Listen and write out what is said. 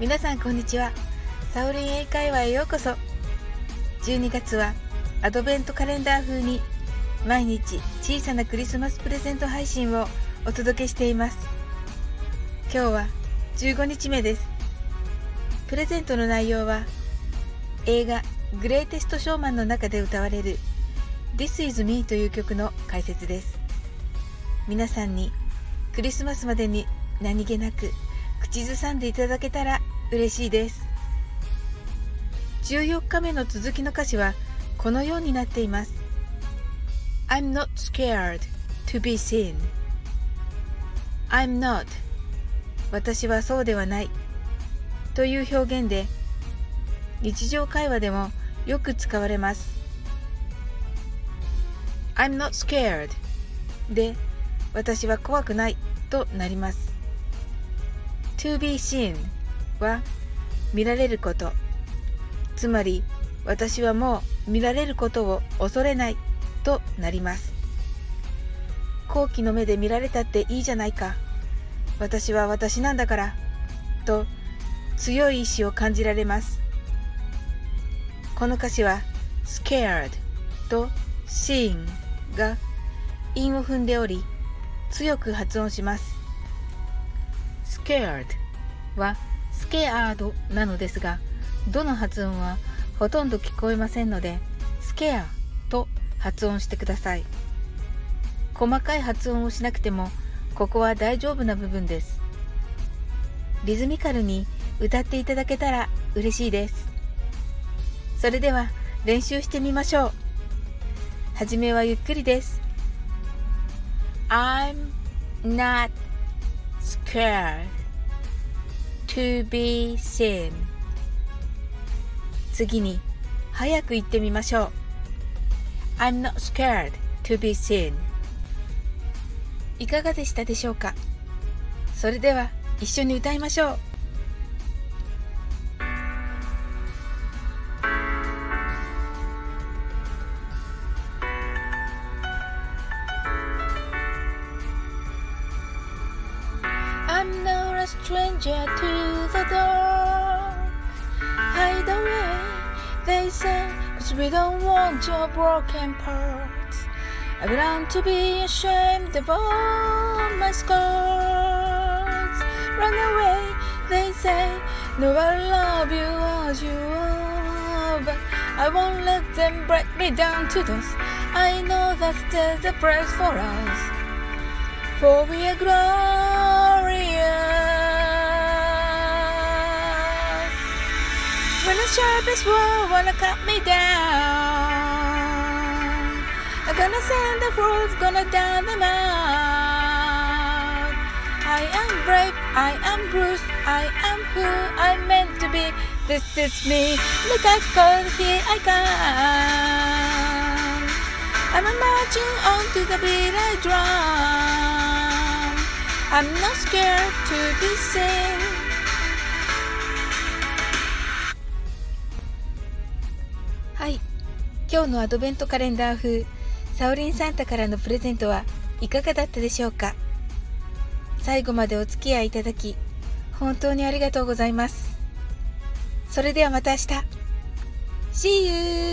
皆さんこんにちは。サオリン英会話へようこそ。12月はアドベントカレンダー風に毎日小さなクリスマスプレゼント配信をお届けしています。今日は15日目です。プレゼントの内容は映画グレイテストショーマンの中で歌われる This is me という曲の解説です。皆さんにクリスマスまでに何気なく口ずさんでいただけたら嬉しいです。14日目の続きの歌詞はこのようになっています。I'm not scared to be seen. I'm not. 私はそうではない。という表現で日常会話でもよく使われます。I'm not scared. で私は怖くないとなります。To be seen は見られること。つまり私はもう見られることを恐れないとなります。好奇の目で見られたっていいじゃないか。私は私なんだから。と強い意志を感じられます。この歌詞は scared と seen が韻を踏んでおり強く発音します。Scared は scared なのですがどの発音はほとんど聞こえませんので scare と発音してください。細かい発音をしなくてもここは大丈夫な部分です。リズミカルに歌っていただけたら嬉しいです。それでは練習してみましょう。はじめはゆっくりです。I'm not square to be seen 次に早く言ってみましょう。I'm not scared to be seen いかがでしたでしょうか？それでは一緒に歌いましょう。Stranger to the dark. Hide away, they say, cause we don't want your broken parts. I belong to be ashamed of all my scars. Run away, they say, no, I love you as you are, but I won't let them break me down to dust. I know that there's a price for us for we are glorious. Sharpest world wanna cut me down, I'm gonna send the world's gonna down them out. I am brave, I am bruised, I am who I'm meant to be. This is me. Look out, cause here I come. I'm marching on to the beat I drum. I'm not scared to be seen. 今日のアドベントカレンダー風、サオリンサンタからのプレゼントはいかがだったでしょうか？最後までお付き合いいただき、本当にありがとうございます。それではまた明日。See you!